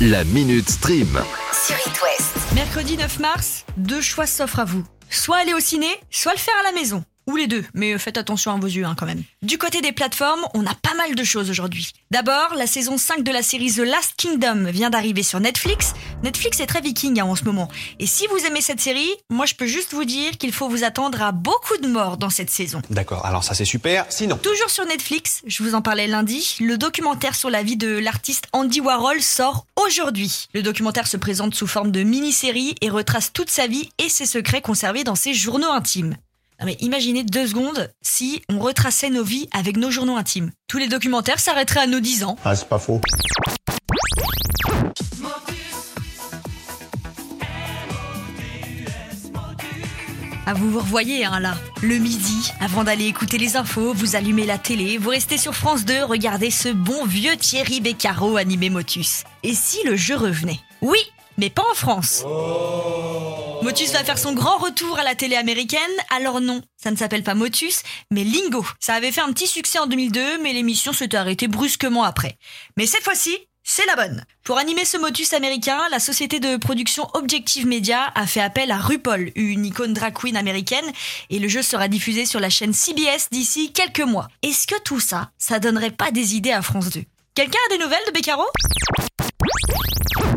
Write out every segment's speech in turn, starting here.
La Minute Stream. sur It West. Mercredi 9 mars, deux choix s'offrent à vous. Soit aller au ciné, soit le faire à la maison. Ou les deux, mais faites attention à vos yeux hein, quand même. Du côté des plateformes, on a pas mal de choses aujourd'hui. D'abord, la saison 5 de la série The Last Kingdom vient d'arriver sur Netflix. Netflix est très viking hein, en ce moment. Et si vous aimez cette série, moi je peux juste vous dire qu'il faut vous attendre à beaucoup de morts dans cette saison. D'accord, alors ça c'est super. Sinon, Toujours sur Netflix, je vous en parlais lundi, le documentaire sur la vie de l'artiste Andy Warhol sort aujourd'hui. Le documentaire se présente sous forme de mini-série et retrace toute sa vie et ses secrets conservés dans ses journaux intimes. Non mais imaginez deux secondes si on retraçait nos vies avec nos journaux intimes. Tous les documentaires s'arrêteraient à nos 10 ans. ah c'est pas faux. Ah, vous vous revoyez, hein, là. Le midi, avant d'aller écouter les infos, vous allumez la télé, vous restez sur France 2, regardez ce bon vieux Thierry Beccaro animé Motus. Et si le jeu revenait? Oui, mais pas en France. Motus va faire son grand retour à la télé américaine, alors non, ça ne s'appelle pas Motus, mais Lingo. Ça avait fait un petit succès en 2002, mais l'émission s'était arrêtée brusquement après. Mais cette fois-ci, c'est la bonne. Pour animer ce motus américain, la société de production Objective Media a fait appel à RuPaul, une icône drag queen américaine, et le jeu sera diffusé sur la chaîne CBS d'ici quelques mois. Est-ce que tout ça, ça donnerait pas des idées à France 2 Quelqu'un a des nouvelles de Beccaro?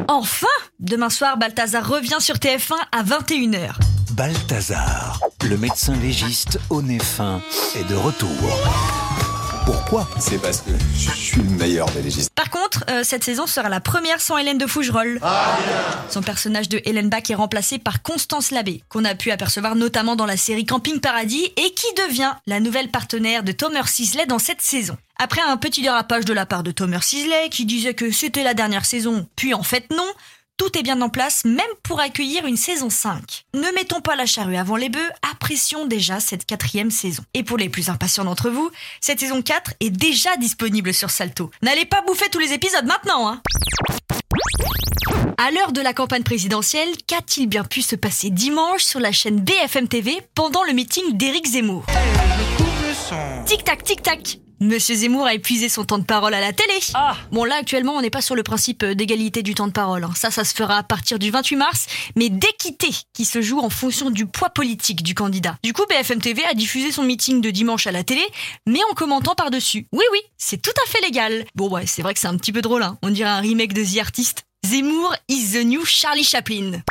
Enfin Demain soir, Balthazar revient sur TF1 à 21h. Balthazar, le médecin légiste au nez fin, est de retour. Pourquoi? C'est parce que je suis le meilleur des légistes. Contre, euh, cette saison sera la première sans Hélène de Fougerolles. Son personnage de Hélène Bach est remplacé par Constance Labbé, qu'on a pu apercevoir notamment dans la série Camping Paradis et qui devient la nouvelle partenaire de Thomas Sisley dans cette saison. Après un petit dérapage de la part de Thomas Sisley qui disait que c'était la dernière saison, puis en fait non, tout est bien en place, même pour accueillir une saison 5. Ne mettons pas la charrue avant les bœufs, apprécions déjà cette quatrième saison. Et pour les plus impatients d'entre vous, cette saison 4 est déjà disponible sur Salto. N'allez pas bouffer tous les épisodes maintenant, hein à l'heure de la campagne présidentielle, qu'a-t-il bien pu se passer dimanche sur la chaîne BFM TV pendant le meeting d'Éric Zemmour? Tic-tac, tic-tac Monsieur Zemmour a épuisé son temps de parole à la télé. Ah. Bon là actuellement on n'est pas sur le principe euh, d'égalité du temps de parole. hein. Ça, ça se fera à partir du 28 mars, mais d'équité qui se joue en fonction du poids politique du candidat. Du coup, BFM TV a diffusé son meeting de dimanche à la télé, mais en commentant par-dessus. Oui oui, c'est tout à fait légal. Bon ouais, c'est vrai que c'est un petit peu drôle. Hein. On dirait un remake de The Artist. Zemmour is the new Charlie Chaplin.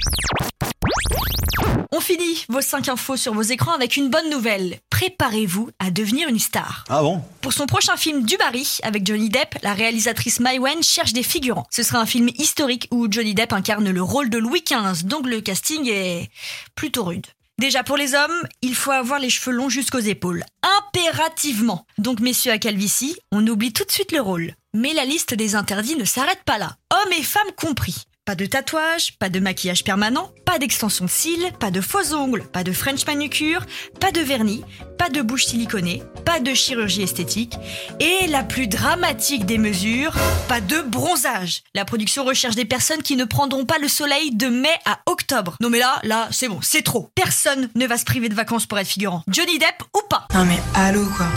On finit vos 5 infos sur vos écrans avec une bonne nouvelle. Préparez-vous à devenir une star. Ah bon? Pour son prochain film Du Barry avec Johnny Depp, la réalisatrice Mai Wen cherche des figurants. Ce sera un film historique où Johnny Depp incarne le rôle de Louis XV, donc le casting est plutôt rude. Déjà pour les hommes, il faut avoir les cheveux longs jusqu'aux épaules. Impérativement. Donc messieurs à calvitie, on oublie tout de suite le rôle. Mais la liste des interdits ne s'arrête pas là. Hommes et femmes compris. Pas de tatouage, pas de maquillage permanent, pas d'extension de cils, pas de faux ongles, pas de French manucure, pas de vernis, pas de bouche siliconée, pas de chirurgie esthétique et la plus dramatique des mesures, pas de bronzage. La production recherche des personnes qui ne prendront pas le soleil de mai à octobre. Non mais là, là, c'est bon, c'est trop. Personne ne va se priver de vacances pour être figurant. Johnny Depp ou pas? Non mais allô quoi.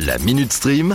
La Minute Stream.